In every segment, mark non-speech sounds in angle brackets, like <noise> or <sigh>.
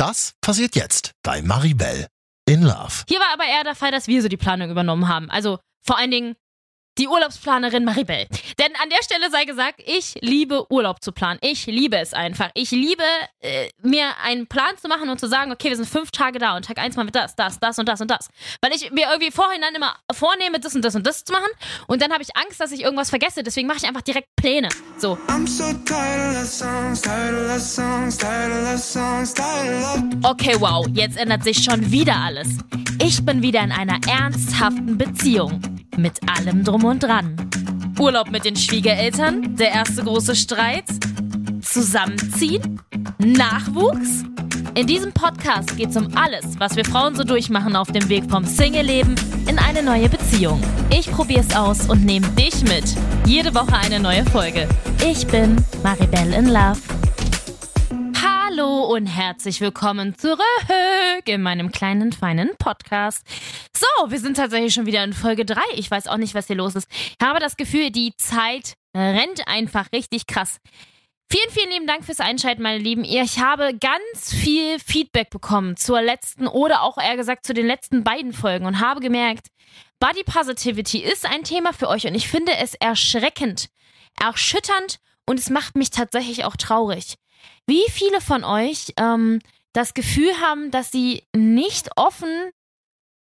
Das passiert jetzt bei Maribel in Love. Hier war aber eher der Fall, dass wir so die Planung übernommen haben. Also vor allen Dingen die Urlaubsplanerin Maribel. Denn an der Stelle sei gesagt, ich liebe Urlaub zu planen. Ich liebe es einfach. Ich liebe äh, mir einen Plan zu machen und zu sagen, okay, wir sind fünf Tage da und Tag eins machen wir das, das, das und das und das. Weil ich mir irgendwie vorhin dann immer vornehme, das und das und das zu machen und dann habe ich Angst, dass ich irgendwas vergesse. Deswegen mache ich einfach direkt Pläne. So. Okay, wow, jetzt ändert sich schon wieder alles. Ich bin wieder in einer ernsthaften Beziehung. Mit allem drum und dran. Urlaub mit den Schwiegereltern, der erste große Streit, Zusammenziehen, Nachwuchs. In diesem Podcast geht es um alles, was wir Frauen so durchmachen auf dem Weg vom Single-Leben in eine neue Beziehung. Ich probiere es aus und nehme dich mit. Jede Woche eine neue Folge. Ich bin Maribel in Love. Hallo und herzlich willkommen zurück in meinem kleinen, feinen Podcast. So, wir sind tatsächlich schon wieder in Folge 3. Ich weiß auch nicht, was hier los ist. Ich habe das Gefühl, die Zeit rennt einfach richtig krass. Vielen, vielen lieben Dank fürs Einschalten, meine Lieben. Ich habe ganz viel Feedback bekommen zur letzten oder auch eher gesagt zu den letzten beiden Folgen und habe gemerkt, Body Positivity ist ein Thema für euch und ich finde es erschreckend, erschütternd und es macht mich tatsächlich auch traurig. Wie viele von euch ähm, das Gefühl haben, dass sie nicht offen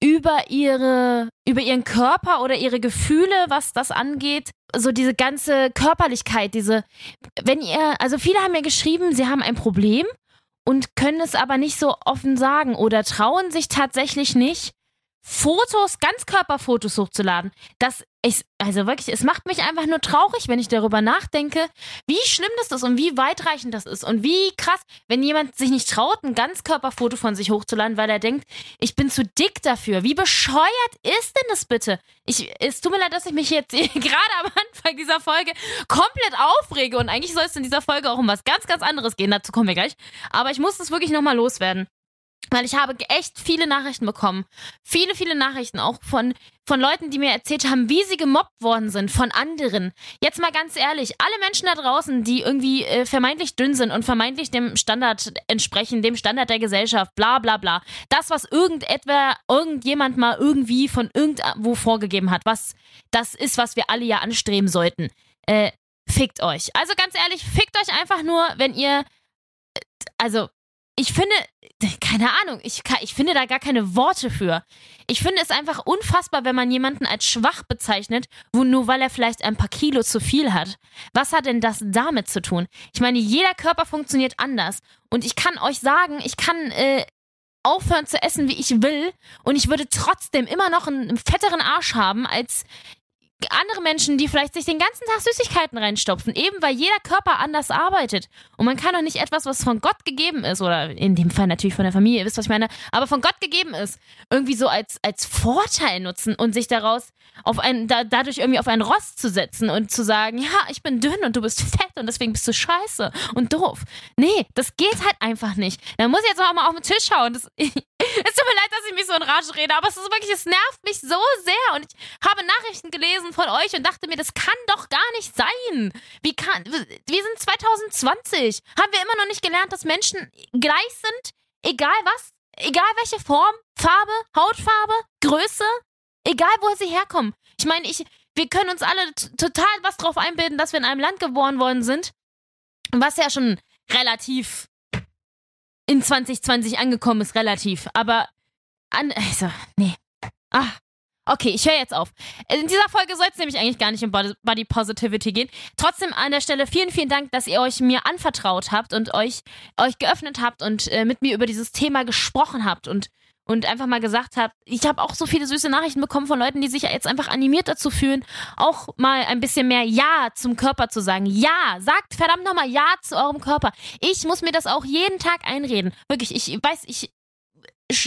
über ihre, über ihren Körper oder ihre Gefühle, was das angeht, so diese ganze Körperlichkeit, diese, wenn ihr, also viele haben mir geschrieben, sie haben ein Problem und können es aber nicht so offen sagen oder trauen sich tatsächlich nicht, Fotos, Ganzkörperfotos hochzuladen. Das ist, also wirklich, es macht mich einfach nur traurig, wenn ich darüber nachdenke, wie schlimm das ist und wie weitreichend das ist und wie krass, wenn jemand sich nicht traut, ein Ganzkörperfoto von sich hochzuladen, weil er denkt, ich bin zu dick dafür. Wie bescheuert ist denn das bitte? Ich, es tut mir leid, dass ich mich jetzt <laughs> gerade am Anfang dieser Folge komplett aufrege und eigentlich soll es in dieser Folge auch um was ganz, ganz anderes gehen. Dazu kommen wir gleich. Aber ich muss das wirklich nochmal loswerden. Weil ich habe echt viele Nachrichten bekommen. Viele, viele Nachrichten auch von, von Leuten, die mir erzählt haben, wie sie gemobbt worden sind von anderen. Jetzt mal ganz ehrlich, alle Menschen da draußen, die irgendwie äh, vermeintlich dünn sind und vermeintlich dem Standard entsprechen, dem Standard der Gesellschaft, bla bla bla. Das, was irgendetwa, irgendjemand mal irgendwie von irgendwo vorgegeben hat, was das ist, was wir alle ja anstreben sollten. Äh, fickt euch. Also ganz ehrlich, fickt euch einfach nur, wenn ihr. Äh, also, ich finde, keine Ahnung, ich, ich finde da gar keine Worte für. Ich finde es einfach unfassbar, wenn man jemanden als schwach bezeichnet, wo nur weil er vielleicht ein paar Kilo zu viel hat. Was hat denn das damit zu tun? Ich meine, jeder Körper funktioniert anders. Und ich kann euch sagen, ich kann äh, aufhören zu essen, wie ich will. Und ich würde trotzdem immer noch einen, einen fetteren Arsch haben als andere Menschen, die vielleicht sich den ganzen Tag Süßigkeiten reinstopfen, eben weil jeder Körper anders arbeitet. Und man kann doch nicht etwas, was von Gott gegeben ist, oder in dem Fall natürlich von der Familie, ihr wisst, was ich meine, aber von Gott gegeben ist, irgendwie so als, als Vorteil nutzen und sich daraus auf ein, da, dadurch irgendwie auf ein Ross zu setzen und zu sagen, ja, ich bin dünn und du bist fett und deswegen bist du scheiße und doof. Nee, das geht halt einfach nicht. Da muss ich jetzt auch mal auf den Tisch schauen. Das, <laughs> es tut mir leid, dass ich mich so in Rage rede, aber es ist wirklich, es nervt mich so sehr und ich habe Nachrichten gelesen, von euch und dachte mir, das kann doch gar nicht sein. Wie kann, wir sind 2020. Haben wir immer noch nicht gelernt, dass Menschen gleich sind? Egal was? Egal welche Form, Farbe, Hautfarbe, Größe? Egal wo sie herkommen. Ich meine, ich, wir können uns alle total was drauf einbilden, dass wir in einem Land geboren worden sind, was ja schon relativ in 2020 angekommen ist, relativ. Aber an, also, nee. Ah, Okay, ich höre jetzt auf. In dieser Folge soll es nämlich eigentlich gar nicht um Body Positivity gehen. Trotzdem an der Stelle vielen, vielen Dank, dass ihr euch mir anvertraut habt und euch, euch geöffnet habt und äh, mit mir über dieses Thema gesprochen habt und, und einfach mal gesagt habt, ich habe auch so viele süße Nachrichten bekommen von Leuten, die sich jetzt einfach animiert dazu fühlen, auch mal ein bisschen mehr Ja zum Körper zu sagen. Ja, sagt verdammt nochmal Ja zu eurem Körper. Ich muss mir das auch jeden Tag einreden. Wirklich, ich weiß, ich <laughs>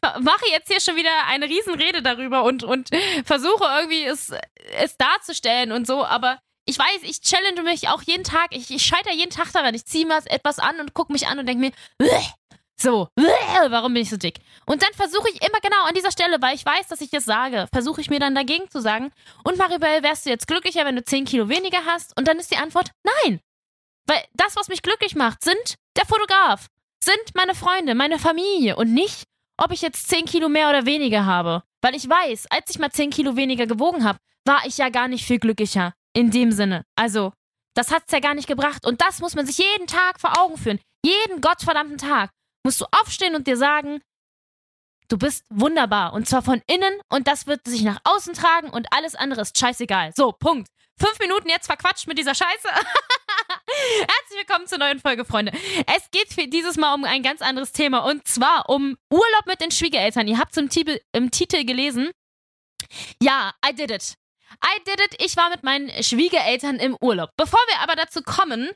mache jetzt hier schon wieder eine Riesenrede darüber und, und versuche irgendwie es, es darzustellen und so, aber ich weiß, ich challenge mich auch jeden Tag, ich, ich scheitere jeden Tag daran, ich ziehe mir etwas an und gucke mich an und denke mir, so, <laughs> warum bin ich so dick? Und dann versuche ich immer genau an dieser Stelle, weil ich weiß, dass ich das sage, versuche ich mir dann dagegen zu sagen, und Maribel, wärst du jetzt glücklicher, wenn du 10 Kilo weniger hast? Und dann ist die Antwort, nein. Weil das, was mich glücklich macht, sind der Fotograf, sind meine Freunde, meine Familie und nicht, ob ich jetzt 10 Kilo mehr oder weniger habe. Weil ich weiß, als ich mal 10 Kilo weniger gewogen habe, war ich ja gar nicht viel glücklicher. In dem Sinne. Also, das hat's ja gar nicht gebracht. Und das muss man sich jeden Tag vor Augen führen. Jeden gottverdammten Tag musst du aufstehen und dir sagen, du bist wunderbar. Und zwar von innen und das wird sich nach außen tragen und alles andere ist scheißegal. So, Punkt. Fünf Minuten jetzt verquatscht mit dieser Scheiße. <laughs> Herzlich willkommen zur neuen Folge, Freunde. Es geht dieses Mal um ein ganz anderes Thema und zwar um Urlaub mit den Schwiegereltern. Ihr habt es im, im Titel gelesen. Ja, I did it. I did it. Ich war mit meinen Schwiegereltern im Urlaub. Bevor wir aber dazu kommen,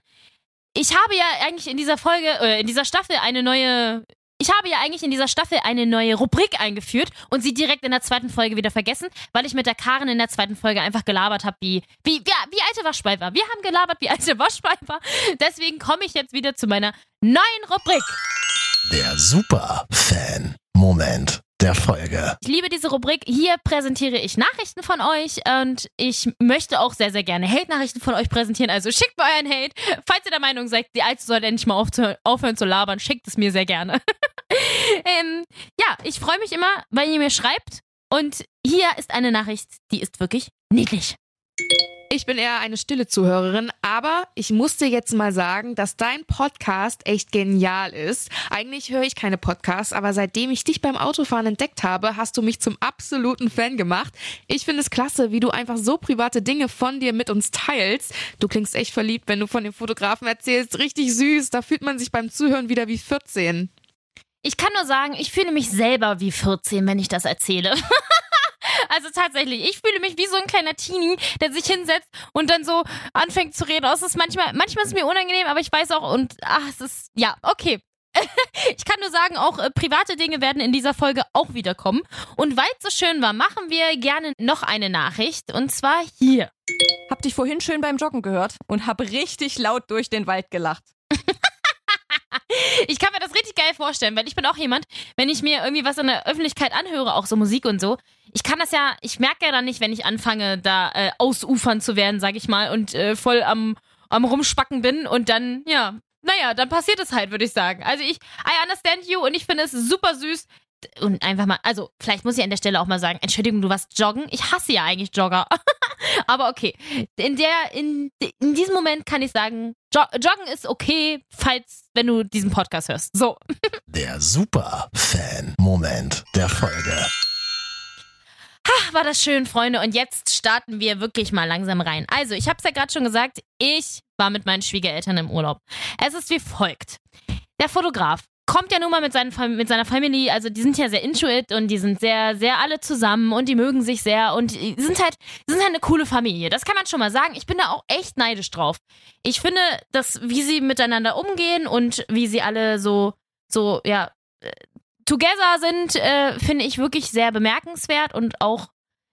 ich habe ja eigentlich in dieser Folge, äh, in dieser Staffel eine neue ich habe ja eigentlich in dieser Staffel eine neue Rubrik eingeführt und sie direkt in der zweiten Folge wieder vergessen, weil ich mit der Karen in der zweiten Folge einfach gelabert habe, wie, wie, wie, wie alte Waschpfeifer. Wir haben gelabert wie alte Waschpfeifer. Deswegen komme ich jetzt wieder zu meiner neuen Rubrik. Der Super-Fan-Moment der Folge. Ich liebe diese Rubrik. Hier präsentiere ich Nachrichten von euch und ich möchte auch sehr, sehr gerne Hate-Nachrichten von euch präsentieren. Also schickt mir euren Hate. Falls ihr der Meinung seid, die Alte sollte endlich mal aufhören zu labern, schickt es mir sehr gerne. <laughs> ähm, ja, ich freue mich immer, weil ihr mir schreibt. Und hier ist eine Nachricht, die ist wirklich niedlich. Ich bin eher eine stille Zuhörerin, aber ich muss dir jetzt mal sagen, dass dein Podcast echt genial ist. Eigentlich höre ich keine Podcasts, aber seitdem ich dich beim Autofahren entdeckt habe, hast du mich zum absoluten Fan gemacht. Ich finde es klasse, wie du einfach so private Dinge von dir mit uns teilst. Du klingst echt verliebt, wenn du von dem Fotografen erzählst. Richtig süß. Da fühlt man sich beim Zuhören wieder wie 14. Ich kann nur sagen, ich fühle mich selber wie 14, wenn ich das erzähle. <laughs> Also tatsächlich, ich fühle mich wie so ein kleiner Teenie, der sich hinsetzt und dann so anfängt zu reden. Es ist manchmal, manchmal ist es mir unangenehm, aber ich weiß auch und ach, es ist, ja, okay. <laughs> ich kann nur sagen, auch äh, private Dinge werden in dieser Folge auch wiederkommen. Und weil es so schön war, machen wir gerne noch eine Nachricht und zwar hier. Hab dich vorhin schön beim Joggen gehört und hab richtig laut durch den Wald gelacht. <laughs> ich kann mir das richtig geil vorstellen, weil ich bin auch jemand, wenn ich mir irgendwie was in der Öffentlichkeit anhöre, auch so Musik und so, ich kann das ja, ich merke ja dann nicht, wenn ich anfange, da äh, ausufern zu werden, sag ich mal, und äh, voll am, am Rumspacken bin und dann, ja, naja, dann passiert es halt, würde ich sagen. Also ich, I understand you und ich finde es super süß. Und einfach mal, also vielleicht muss ich an der Stelle auch mal sagen, Entschuldigung, du warst joggen. Ich hasse ja eigentlich Jogger. <laughs> Aber okay, in der, in, in diesem Moment kann ich sagen, Joggen ist okay, falls, wenn du diesen Podcast hörst. So. <laughs> Der Super-Fan-Moment der Folge. Ha, war das schön, Freunde. Und jetzt starten wir wirklich mal langsam rein. Also, ich habe es ja gerade schon gesagt, ich war mit meinen Schwiegereltern im Urlaub. Es ist wie folgt. Der Fotograf kommt ja nun mal mit, seinen, mit seiner Familie, also die sind ja sehr intuit und die sind sehr, sehr alle zusammen und die mögen sich sehr und die sind halt, sind halt eine coole Familie. Das kann man schon mal sagen. Ich bin da auch echt neidisch drauf. Ich finde, dass, wie sie miteinander umgehen und wie sie alle so, so, ja, äh, together sind, äh, finde ich wirklich sehr bemerkenswert und auch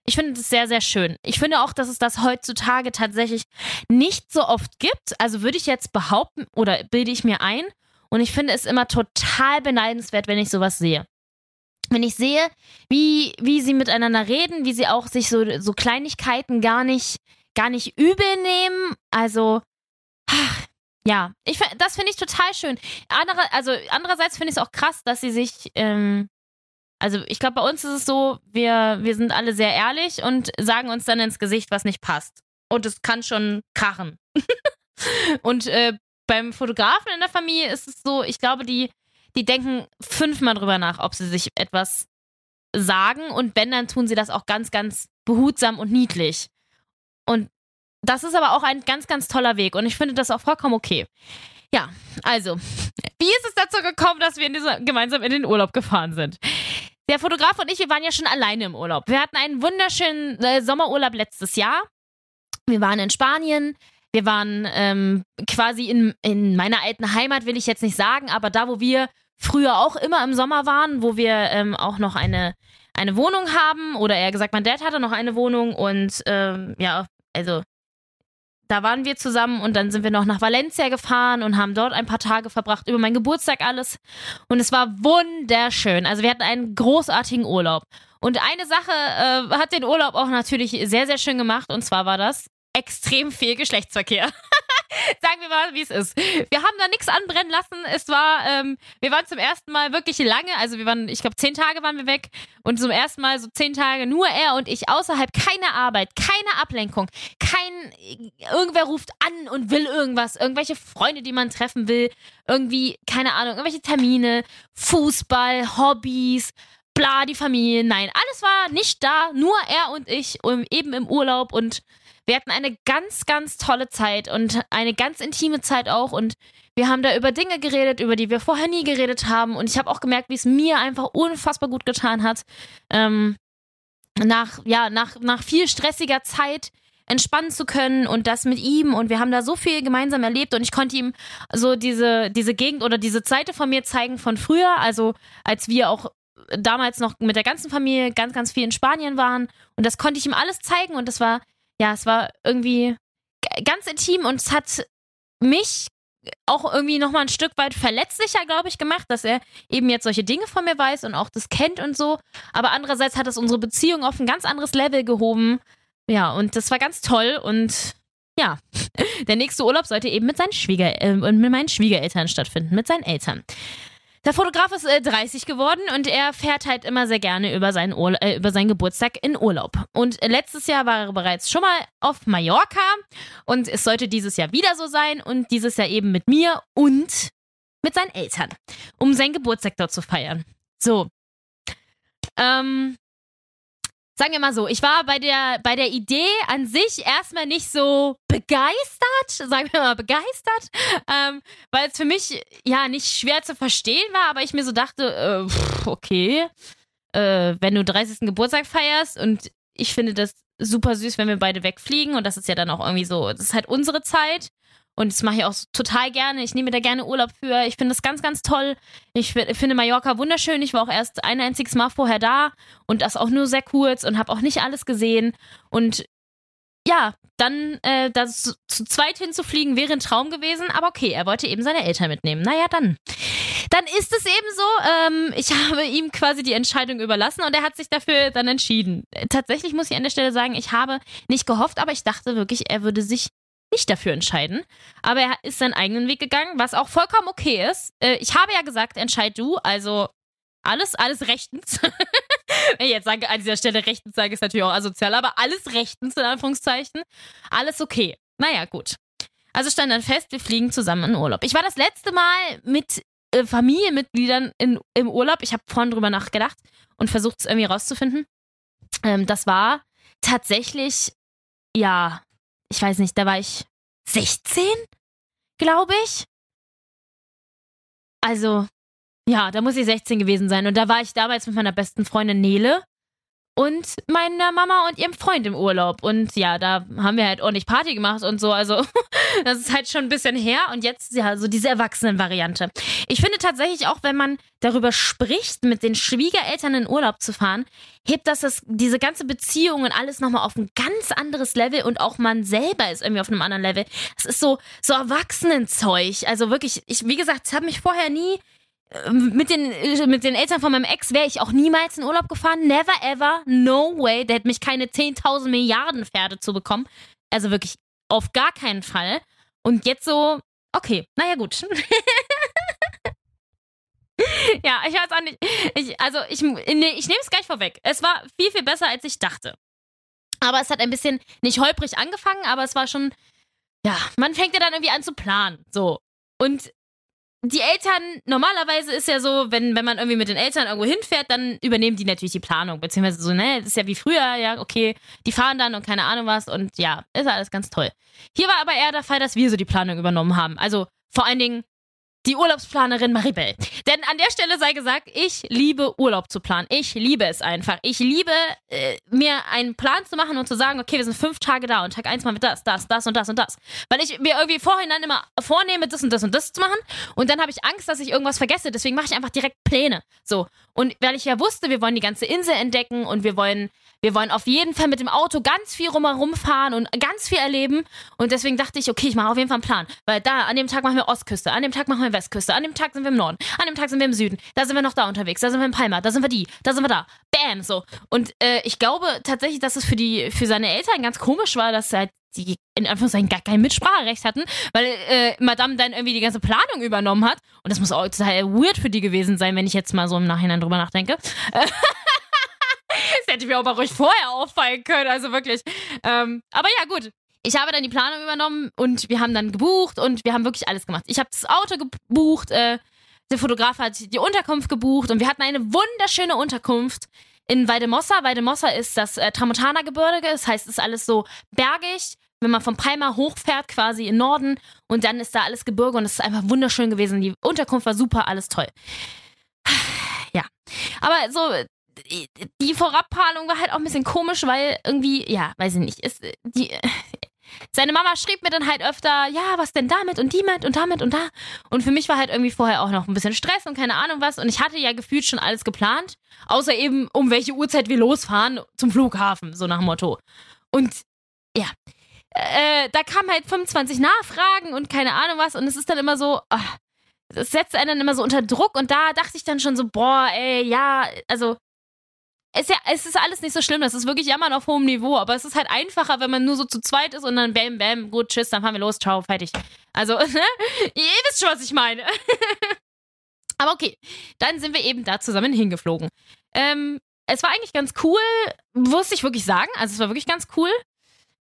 ich finde es sehr, sehr schön. Ich finde auch, dass es das heutzutage tatsächlich nicht so oft gibt. Also würde ich jetzt behaupten oder bilde ich mir ein. Und ich finde es immer total beneidenswert, wenn ich sowas sehe. Wenn ich sehe, wie, wie sie miteinander reden, wie sie auch sich so, so Kleinigkeiten gar nicht, gar nicht übel nehmen. Also, ach, ja, ich, das finde ich total schön. Andere, also andererseits finde ich es auch krass, dass sie sich, ähm, also ich glaube, bei uns ist es so, wir, wir sind alle sehr ehrlich und sagen uns dann ins Gesicht, was nicht passt. Und es kann schon krachen. <laughs> und äh, beim Fotografen in der Familie ist es so, ich glaube, die, die denken fünfmal drüber nach, ob sie sich etwas sagen und wenn, dann tun sie das auch ganz, ganz behutsam und niedlich. Und das ist aber auch ein ganz, ganz toller Weg und ich finde das auch vollkommen okay. Ja, also, wie ist es dazu gekommen, dass wir in diese, gemeinsam in den Urlaub gefahren sind? Der Fotograf und ich, wir waren ja schon alleine im Urlaub. Wir hatten einen wunderschönen äh, Sommerurlaub letztes Jahr. Wir waren in Spanien. Wir waren ähm, quasi in, in meiner alten Heimat, will ich jetzt nicht sagen, aber da, wo wir früher auch immer im Sommer waren, wo wir ähm, auch noch eine, eine Wohnung haben. Oder eher gesagt, mein Dad hatte noch eine Wohnung und ähm, ja, also da waren wir zusammen und dann sind wir noch nach Valencia gefahren und haben dort ein paar Tage verbracht, über meinen Geburtstag alles. Und es war wunderschön. Also wir hatten einen großartigen Urlaub. Und eine Sache äh, hat den Urlaub auch natürlich sehr, sehr schön gemacht. Und zwar war das extrem viel Geschlechtsverkehr. <laughs> Sagen wir mal, wie es ist. Wir haben da nichts anbrennen lassen. Es war, ähm, wir waren zum ersten Mal wirklich lange, also wir waren, ich glaube, zehn Tage waren wir weg und zum ersten Mal so zehn Tage nur er und ich außerhalb, keine Arbeit, keine Ablenkung, kein, irgendwer ruft an und will irgendwas, irgendwelche Freunde, die man treffen will, irgendwie, keine Ahnung, irgendwelche Termine, Fußball, Hobbys, bla, die Familie, nein, alles war nicht da, nur er und ich, eben im Urlaub und wir hatten eine ganz, ganz tolle Zeit und eine ganz intime Zeit auch. Und wir haben da über Dinge geredet, über die wir vorher nie geredet haben. Und ich habe auch gemerkt, wie es mir einfach unfassbar gut getan hat. Ähm, nach, ja, nach, nach viel stressiger Zeit entspannen zu können und das mit ihm und wir haben da so viel gemeinsam erlebt und ich konnte ihm so diese, diese Gegend oder diese Seite von mir zeigen von früher, also als wir auch damals noch mit der ganzen Familie ganz, ganz viel in Spanien waren und das konnte ich ihm alles zeigen und das war ja, es war irgendwie ganz intim und es hat mich auch irgendwie nochmal ein Stück weit verletzlicher, glaube ich, gemacht, dass er eben jetzt solche Dinge von mir weiß und auch das kennt und so. Aber andererseits hat es unsere Beziehung auf ein ganz anderes Level gehoben. Ja, und das war ganz toll und ja, <laughs> der nächste Urlaub sollte eben mit seinen Schwieger äh, mit meinen Schwiegereltern stattfinden, mit seinen Eltern. Der Fotograf ist äh, 30 geworden und er fährt halt immer sehr gerne über seinen, Urla äh, über seinen Geburtstag in Urlaub. Und letztes Jahr war er bereits schon mal auf Mallorca und es sollte dieses Jahr wieder so sein und dieses Jahr eben mit mir und mit seinen Eltern, um seinen Geburtstag dort zu feiern. So. Ähm, sagen wir mal so, ich war bei der, bei der Idee an sich erstmal nicht so begeistert, sagen wir mal begeistert, ähm, weil es für mich ja nicht schwer zu verstehen war, aber ich mir so dachte, äh, okay, äh, wenn du 30. Geburtstag feierst und ich finde das super süß, wenn wir beide wegfliegen und das ist ja dann auch irgendwie so, das ist halt unsere Zeit und das mache ich auch total gerne. Ich nehme da gerne Urlaub für. Ich finde das ganz, ganz toll. Ich finde Mallorca wunderschön. Ich war auch erst ein einziges Mal vorher da und das auch nur sehr kurz und habe auch nicht alles gesehen. Und ja, dann äh, das zu zweit hinzufliegen wäre ein Traum gewesen, aber okay, er wollte eben seine Eltern mitnehmen. Naja, dann. Dann ist es eben so, ähm, ich <laughs> habe ihm quasi die Entscheidung überlassen und er hat sich dafür dann entschieden. Tatsächlich muss ich an der Stelle sagen, ich habe nicht gehofft, aber ich dachte wirklich, er würde sich nicht dafür entscheiden. Aber er ist seinen eigenen Weg gegangen, was auch vollkommen okay ist. Äh, ich habe ja gesagt, entscheid du, also alles, alles rechtens. <laughs> Wenn ich jetzt sage, an dieser Stelle rechtens sage, ist natürlich auch asozial, aber alles rechtens in Anführungszeichen. Alles okay. Naja, gut. Also stand dann fest, wir fliegen zusammen in Urlaub. Ich war das letzte Mal mit äh, Familienmitgliedern in, im Urlaub. Ich habe vorhin drüber nachgedacht und versucht es irgendwie rauszufinden. Ähm, das war tatsächlich, ja, ich weiß nicht, da war ich 16, glaube ich. Also, ja, da muss ich 16 gewesen sein. Und da war ich damals mit meiner besten Freundin Nele und meiner Mama und ihrem Freund im Urlaub. Und ja, da haben wir halt ordentlich Party gemacht und so. Also, <laughs> das ist halt schon ein bisschen her. Und jetzt, ja, so diese Erwachsenen-Variante. Ich finde tatsächlich auch, wenn man darüber spricht, mit den Schwiegereltern in Urlaub zu fahren, hebt das, das diese ganze Beziehung und alles nochmal auf ein ganz anderes Level und auch man selber ist irgendwie auf einem anderen Level. Es ist so, so Erwachsenenzeug. Also wirklich, ich, wie gesagt, es hat mich vorher nie mit den, mit den Eltern von meinem Ex wäre ich auch niemals in Urlaub gefahren. Never ever. No way. Der hätte mich keine 10.000 Milliarden Pferde zu bekommen. Also wirklich auf gar keinen Fall. Und jetzt so, okay, naja, gut. <laughs> ja, ich weiß auch nicht. Ich, also, ich, nee, ich nehme es gleich vorweg. Es war viel, viel besser, als ich dachte. Aber es hat ein bisschen nicht holprig angefangen, aber es war schon, ja, man fängt ja dann irgendwie an zu planen. So. Und die Eltern, normalerweise ist ja so, wenn, wenn man irgendwie mit den Eltern irgendwo hinfährt, dann übernehmen die natürlich die Planung. Beziehungsweise so, ne, das ist ja wie früher, ja, okay, die fahren dann und keine Ahnung was und ja, ist alles ganz toll. Hier war aber eher der Fall, dass wir so die Planung übernommen haben. Also vor allen Dingen die Urlaubsplanerin Maribel. Denn an der Stelle sei gesagt, ich liebe Urlaub zu planen. Ich liebe es einfach. Ich liebe äh, mir einen Plan zu machen und zu sagen, okay, wir sind fünf Tage da und Tag eins mal mit das, das, das und das und das. Weil ich mir irgendwie vorhin dann immer vornehme, das und das und das zu machen und dann habe ich Angst, dass ich irgendwas vergesse. Deswegen mache ich einfach direkt Pläne. So. Und weil ich ja wusste, wir wollen die ganze Insel entdecken und wir wollen wir wollen auf jeden Fall mit dem Auto ganz viel rumherum fahren und ganz viel erleben. Und deswegen dachte ich, okay, ich mache auf jeden Fall einen Plan. Weil da, an dem Tag machen wir Ostküste, an dem Tag machen wir Westküste, an dem Tag sind wir im Norden, an dem Tag sind wir im Süden, da sind wir noch da unterwegs, da sind wir in Palma, da sind wir die, da sind wir da. Bam, so. Und äh, ich glaube tatsächlich, dass es für die, für seine Eltern ganz komisch war, dass halt die in Anführungszeichen gar kein Mitspracherecht hatten, weil äh, Madame dann irgendwie die ganze Planung übernommen hat. Und das muss auch total weird für die gewesen sein, wenn ich jetzt mal so im Nachhinein drüber nachdenke. <laughs> das hätte mir mal ruhig vorher auffallen können, also wirklich. Ähm, aber ja, gut. Ich habe dann die Planung übernommen und wir haben dann gebucht und wir haben wirklich alles gemacht. Ich habe das Auto gebucht, äh, der Fotograf hat die Unterkunft gebucht und wir hatten eine wunderschöne Unterkunft in Weidemossa. Weidemossa ist das äh, Tramontana-Gebirge, das heißt, es ist alles so bergig. Wenn man vom Palma hochfährt, quasi in Norden, und dann ist da alles Gebirge und es ist einfach wunderschön gewesen. Die Unterkunft war super, alles toll. <sighs> Ja. Aber so, die Vorabplanung war halt auch ein bisschen komisch, weil irgendwie, ja, weiß ich nicht, ist, die, seine Mama schrieb mir dann halt öfter, ja, was denn damit und die mit und damit und da. Und für mich war halt irgendwie vorher auch noch ein bisschen Stress und keine Ahnung was. Und ich hatte ja gefühlt schon alles geplant. Außer eben, um welche Uhrzeit wir losfahren zum Flughafen, so nach Motto. Und ja, äh, da kamen halt 25 Nachfragen und keine Ahnung was. Und es ist dann immer so, ach, das setzt einen dann immer so unter Druck. Und da dachte ich dann schon so, boah, ey, ja, also es, ja, es ist alles nicht so schlimm, das ist wirklich Jammern auf hohem Niveau, aber es ist halt einfacher, wenn man nur so zu zweit ist und dann bam, bam, gut, tschüss, dann fahren wir los, ciao, fertig. Also, <laughs> ne? Ihr wisst schon, was ich meine. <laughs> aber okay, dann sind wir eben da zusammen hingeflogen. Ähm, es war eigentlich ganz cool, muss ich wirklich sagen. Also es war wirklich ganz cool.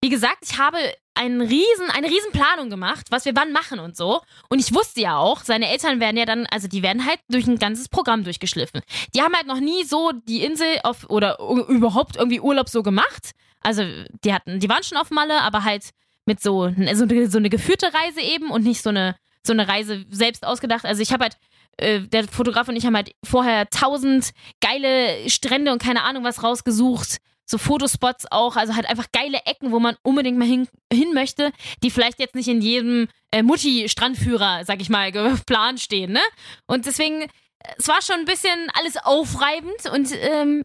Wie gesagt, ich habe einen riesen, eine riesen Planung gemacht, was wir wann machen und so. Und ich wusste ja auch, seine Eltern werden ja dann, also die werden halt durch ein ganzes Programm durchgeschliffen. Die haben halt noch nie so die Insel auf oder überhaupt irgendwie Urlaub so gemacht. Also die hatten, die waren schon auf Malle, aber halt mit so, so, so eine geführte Reise eben und nicht so eine, so eine Reise selbst ausgedacht. Also ich habe halt äh, der Fotograf und ich haben halt vorher tausend geile Strände und keine Ahnung was rausgesucht so Fotospots auch, also halt einfach geile Ecken, wo man unbedingt mal hin, hin möchte, die vielleicht jetzt nicht in jedem äh, Mutti-Strandführer, sag ich mal, geplant stehen, ne? Und deswegen, es war schon ein bisschen alles aufreibend und ähm,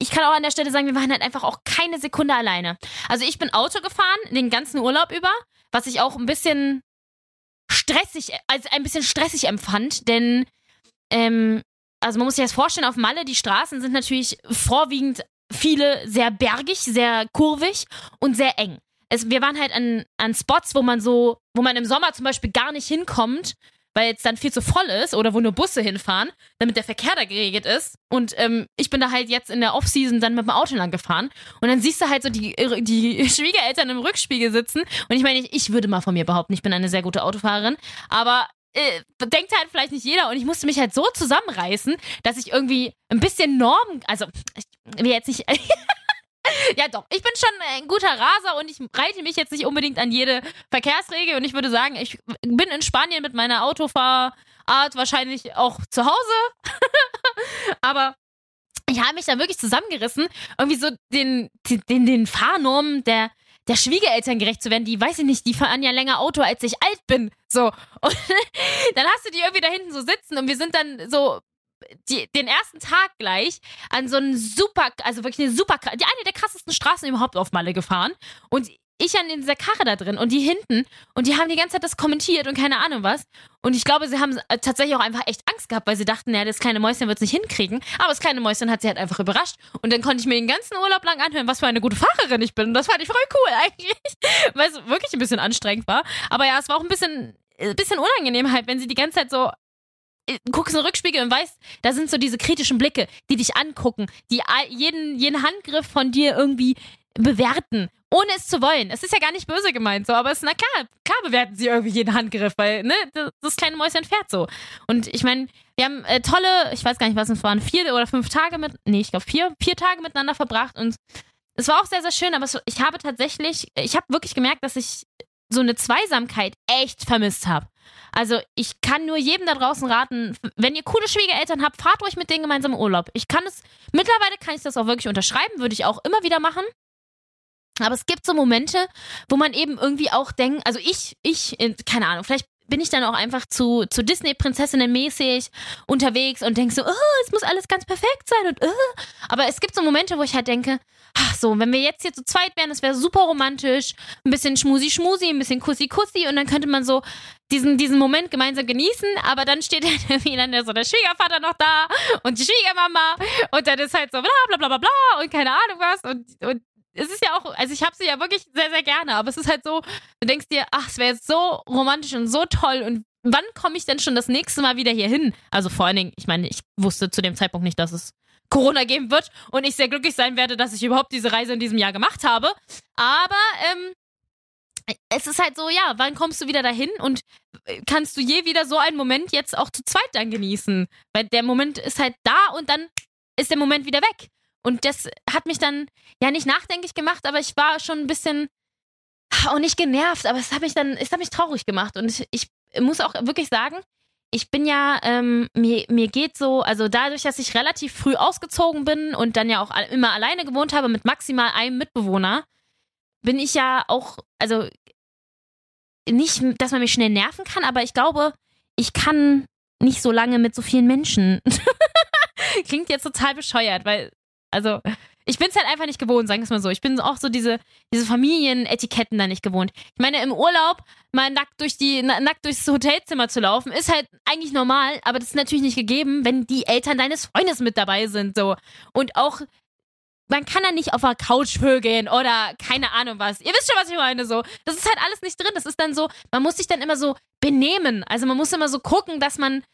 ich kann auch an der Stelle sagen, wir waren halt einfach auch keine Sekunde alleine. Also ich bin Auto gefahren, den ganzen Urlaub über, was ich auch ein bisschen stressig, also ein bisschen stressig empfand, denn ähm, also man muss sich das vorstellen, auf Malle, die Straßen sind natürlich vorwiegend viele sehr bergig, sehr kurvig und sehr eng. Es, wir waren halt an, an Spots, wo man so, wo man im Sommer zum Beispiel gar nicht hinkommt, weil es dann viel zu voll ist oder wo nur Busse hinfahren, damit der Verkehr da geregelt ist. Und ähm, ich bin da halt jetzt in der Off-Season dann mit dem Auto lang gefahren. Und dann siehst du halt so die, die <laughs> Schwiegereltern im Rückspiegel sitzen. Und ich meine, ich, ich würde mal von mir behaupten, ich bin eine sehr gute Autofahrerin. Aber äh, denkt halt vielleicht nicht jeder. Und ich musste mich halt so zusammenreißen, dass ich irgendwie ein bisschen Norm, also ich will jetzt nicht. <laughs> ja, doch. Ich bin schon ein guter Raser und ich reite mich jetzt nicht unbedingt an jede Verkehrsregel. Und ich würde sagen, ich bin in Spanien mit meiner Autofahrart wahrscheinlich auch zu Hause. <laughs> Aber ich habe mich da wirklich zusammengerissen, irgendwie so den, den, den Fahrnormen der, der Schwiegereltern gerecht zu werden, die, weiß ich nicht, die fahren ja länger Auto, als ich alt bin. So. <laughs> Und dann hast du die irgendwie da hinten so sitzen und wir sind dann so die, den ersten Tag gleich an so einen super, also wirklich eine super, die eine der krassesten Straßen überhaupt auf Malle gefahren. Und ich an dieser Karre da drin und die hinten und die haben die ganze Zeit das kommentiert und keine Ahnung was. Und ich glaube, sie haben äh, tatsächlich auch einfach echt Angst gehabt, weil sie dachten, ja, das kleine Mäuschen wird es nicht hinkriegen. Aber das kleine Mäuschen hat sie halt einfach überrascht. Und dann konnte ich mir den ganzen Urlaub lang anhören, was für eine gute Fahrerin ich bin. Und das fand ich voll cool eigentlich, <laughs> weil es wirklich ein bisschen anstrengend war. Aber ja, es war auch ein bisschen, ein äh, bisschen unangenehm halt, wenn sie die ganze Zeit so äh, guckst in den Rückspiegel und weißt, da sind so diese kritischen Blicke, die dich angucken, die jeden, jeden Handgriff von dir irgendwie bewerten, ohne es zu wollen. Es ist ja gar nicht böse gemeint so, aber es ist, na klar, klar bewerten sie irgendwie jeden Handgriff, weil, ne, das kleine Mäuschen fährt so. Und ich meine, wir haben äh, tolle, ich weiß gar nicht, was es waren, vier oder fünf Tage mit, nee, ich glaube vier, vier Tage miteinander verbracht und es war auch sehr, sehr schön, aber es, ich habe tatsächlich, ich habe wirklich gemerkt, dass ich so eine Zweisamkeit echt vermisst habe. Also ich kann nur jedem da draußen raten, wenn ihr coole Schwiegereltern habt, fahrt euch mit denen gemeinsam in Urlaub. Ich kann es, mittlerweile kann ich das auch wirklich unterschreiben, würde ich auch immer wieder machen. Aber es gibt so Momente, wo man eben irgendwie auch denkt, also ich, ich, keine Ahnung, vielleicht bin ich dann auch einfach zu, zu Disney-Prinzessinnen mäßig unterwegs und denke so, oh, es muss alles ganz perfekt sein und oh. Aber es gibt so Momente, wo ich halt denke, ach so, wenn wir jetzt hier zu zweit wären, das wäre super romantisch, ein bisschen schmusi-schmusi, ein bisschen kussi-kussi und dann könnte man so diesen, diesen Moment gemeinsam genießen, aber dann steht dann irgendwie dann so der Schwiegervater noch da und die Schwiegermama und dann ist halt so bla bla bla bla bla und keine Ahnung was und, und es ist ja auch, also ich habe sie ja wirklich sehr, sehr gerne, aber es ist halt so, du denkst dir, ach, es wäre jetzt so romantisch und so toll und wann komme ich denn schon das nächste Mal wieder hier hin? Also vor allen Dingen, ich meine, ich wusste zu dem Zeitpunkt nicht, dass es Corona geben wird und ich sehr glücklich sein werde, dass ich überhaupt diese Reise in diesem Jahr gemacht habe. Aber ähm, es ist halt so, ja, wann kommst du wieder dahin und äh, kannst du je wieder so einen Moment jetzt auch zu zweit dann genießen? Weil der Moment ist halt da und dann ist der Moment wieder weg. Und das hat mich dann ja nicht nachdenklich gemacht, aber ich war schon ein bisschen auch nicht genervt, aber es hat mich dann, es hat mich traurig gemacht. Und ich, ich muss auch wirklich sagen, ich bin ja, ähm, mir, mir geht so, also dadurch, dass ich relativ früh ausgezogen bin und dann ja auch immer alleine gewohnt habe mit maximal einem Mitbewohner, bin ich ja auch, also nicht, dass man mich schnell nerven kann, aber ich glaube, ich kann nicht so lange mit so vielen Menschen. <laughs> Klingt jetzt total bescheuert, weil, also, ich bin es halt einfach nicht gewohnt, sagen wir es mal so. Ich bin auch so diese, diese Familienetiketten da nicht gewohnt. Ich meine, im Urlaub mal nackt durch die, nackt durchs Hotelzimmer zu laufen, ist halt eigentlich normal, aber das ist natürlich nicht gegeben, wenn die Eltern deines Freundes mit dabei sind, so. Und auch man kann da nicht auf der Couch vögeln oder keine Ahnung was. Ihr wisst schon, was ich meine, so. Das ist halt alles nicht drin. Das ist dann so, man muss sich dann immer so benehmen. Also man muss immer so gucken, dass man,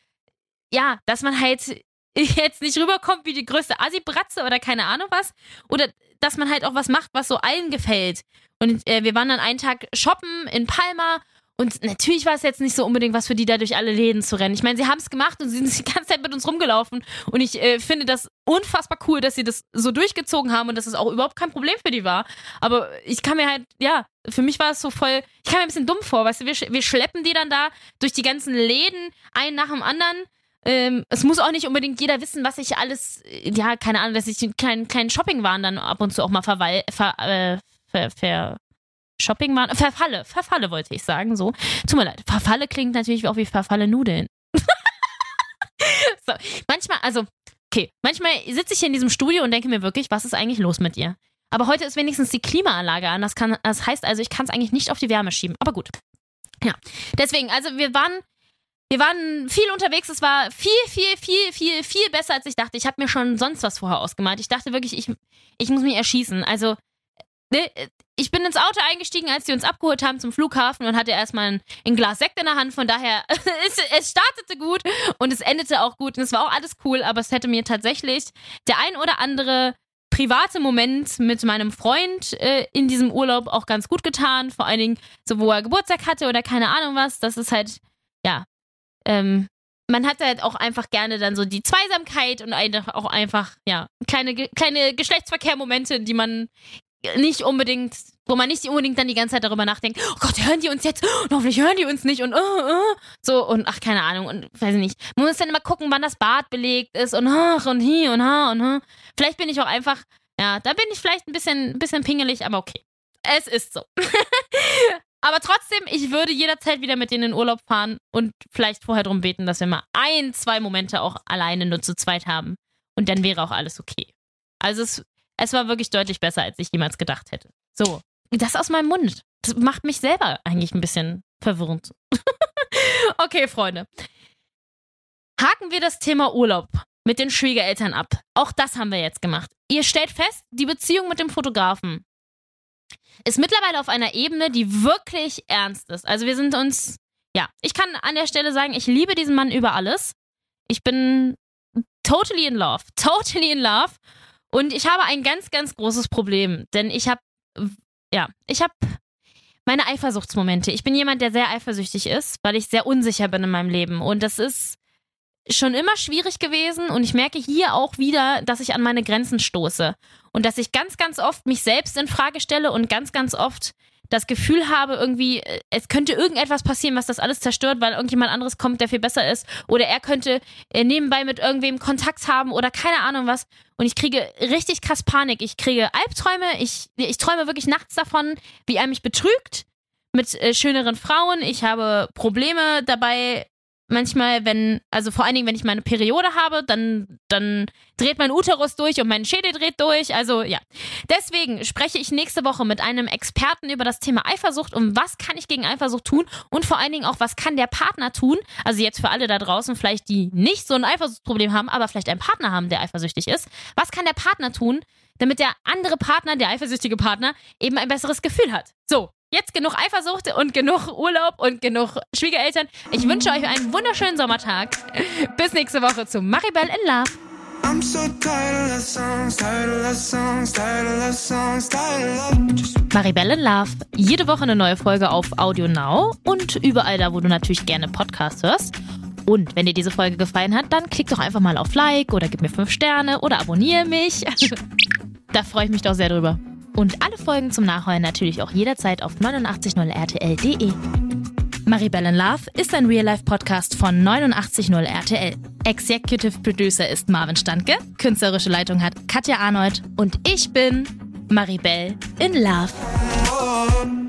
ja, dass man halt <laughs> jetzt nicht rüberkommt wie die größte Assi-Bratze oder keine Ahnung was. Oder dass man halt auch was macht, was so allen gefällt. Und äh, wir waren dann einen Tag shoppen in Palma und natürlich war es jetzt nicht so unbedingt was für die, da durch alle Läden zu rennen. Ich meine, sie haben es gemacht und sie sind <laughs> die ganze Zeit mit uns rumgelaufen. Und ich äh, finde das unfassbar cool, dass sie das so durchgezogen haben und dass es auch überhaupt kein Problem für die war. Aber ich kann mir halt, ja, für mich war es so voll, ich kam mir ein bisschen dumm vor, weißt du, wir, wir schleppen die dann da durch die ganzen Läden, einen nach dem anderen. Ähm, es muss auch nicht unbedingt jeder wissen, was ich alles, ja, keine Ahnung, dass ich einen kleinen, kleinen Shoppingwaren dann ab und zu auch mal verweil, ver, äh, ver, ver Shopping waren. Verfalle, Verfalle wollte ich sagen, so. Tut mir leid. Verfalle klingt natürlich auch wie Verfalle Nudeln. <laughs> so, manchmal, also, okay, manchmal sitze ich hier in diesem Studio und denke mir wirklich, was ist eigentlich los mit ihr? Aber heute ist wenigstens die Klimaanlage an. Das, kann, das heißt also, ich kann es eigentlich nicht auf die Wärme schieben. Aber gut. Ja. Deswegen, also wir waren wir waren viel unterwegs. Es war viel, viel, viel, viel, viel besser, als ich dachte. Ich habe mir schon sonst was vorher ausgemalt. Ich dachte wirklich, ich, ich muss mich erschießen. Also, ne, ich bin ins Auto eingestiegen, als sie uns abgeholt haben zum Flughafen und hatte erstmal ein, ein Glas Sekt in der Hand. Von daher, <laughs> es, es, startete gut und es endete auch gut. Und es war auch alles cool, aber es hätte mir tatsächlich der ein oder andere private Moment mit meinem Freund äh, in diesem Urlaub auch ganz gut getan. Vor allen Dingen, so wo er Geburtstag hatte oder keine Ahnung was. Das ist halt, ja, ähm, man hat halt auch einfach gerne dann so die Zweisamkeit und auch einfach, ja, kleine, kleine Geschlechtsverkehrmomente, die man nicht unbedingt, wo man nicht unbedingt dann die ganze Zeit darüber nachdenkt, oh Gott, hören die uns jetzt? Und hoffentlich hören die uns nicht und uh, uh, so und ach, keine Ahnung und weiß ich nicht. Man muss dann immer gucken, wann das Bad belegt ist und ach und hier und ha und ha. Vielleicht bin ich auch einfach, ja, da bin ich vielleicht ein bisschen, bisschen pingelig, aber okay. Es ist so. <laughs> aber trotzdem, ich würde jederzeit wieder mit denen in Urlaub fahren und vielleicht vorher darum beten, dass wir mal ein, zwei Momente auch alleine nur zu zweit haben. Und dann wäre auch alles okay. Also es es war wirklich deutlich besser, als ich jemals gedacht hätte. So, das aus meinem Mund. Das macht mich selber eigentlich ein bisschen verwirrend. <laughs> okay, Freunde. Haken wir das Thema Urlaub mit den Schwiegereltern ab. Auch das haben wir jetzt gemacht. Ihr stellt fest, die Beziehung mit dem Fotografen ist mittlerweile auf einer Ebene, die wirklich ernst ist. Also wir sind uns, ja, ich kann an der Stelle sagen, ich liebe diesen Mann über alles. Ich bin totally in love. <laughs> Totally in love. Und ich habe ein ganz, ganz großes Problem, denn ich habe, ja, ich habe meine Eifersuchtsmomente. Ich bin jemand, der sehr eifersüchtig ist, weil ich sehr unsicher bin in meinem Leben. Und das ist schon immer schwierig gewesen und ich merke hier auch wieder, dass ich an meine Grenzen stoße und dass ich ganz, ganz oft mich selbst in Frage stelle und ganz, ganz oft das Gefühl habe, irgendwie, äh, es könnte irgendetwas passieren, was das alles zerstört, weil irgendjemand anderes kommt, der viel besser ist. Oder er könnte äh, nebenbei mit irgendwem Kontakt haben oder keine Ahnung was. Und ich kriege richtig krass Panik. Ich kriege Albträume. Ich, ich träume wirklich nachts davon, wie er mich betrügt mit äh, schöneren Frauen. Ich habe Probleme dabei, Manchmal, wenn, also vor allen Dingen, wenn ich meine Periode habe, dann, dann dreht mein Uterus durch und mein Schädel dreht durch. Also ja. Deswegen spreche ich nächste Woche mit einem Experten über das Thema Eifersucht und was kann ich gegen Eifersucht tun und vor allen Dingen auch, was kann der Partner tun. Also jetzt für alle da draußen, vielleicht die nicht so ein Eifersuchtsproblem haben, aber vielleicht einen Partner haben, der eifersüchtig ist. Was kann der Partner tun, damit der andere Partner, der eifersüchtige Partner, eben ein besseres Gefühl hat? So, Jetzt genug Eifersucht und genug Urlaub und genug Schwiegereltern. Ich wünsche euch einen wunderschönen Sommertag. <laughs> Bis nächste Woche zu Maribel in Love. I'm so tired of songs, tired of songs, tired of songs, tired of Maribel in Love. Jede Woche eine neue Folge auf Audio Now und überall da, wo du natürlich gerne Podcasts hörst. Und wenn dir diese Folge gefallen hat, dann klick doch einfach mal auf Like oder gib mir 5 Sterne oder abonniere mich. <laughs> da freue ich mich doch sehr drüber. Und alle Folgen zum Nachholen natürlich auch jederzeit auf 890rtl.de. Maribel in Love ist ein Real-Life-Podcast von 890 RTL. Executive Producer ist Marvin Standke, künstlerische Leitung hat Katja Arnold und ich bin Maribel in Love.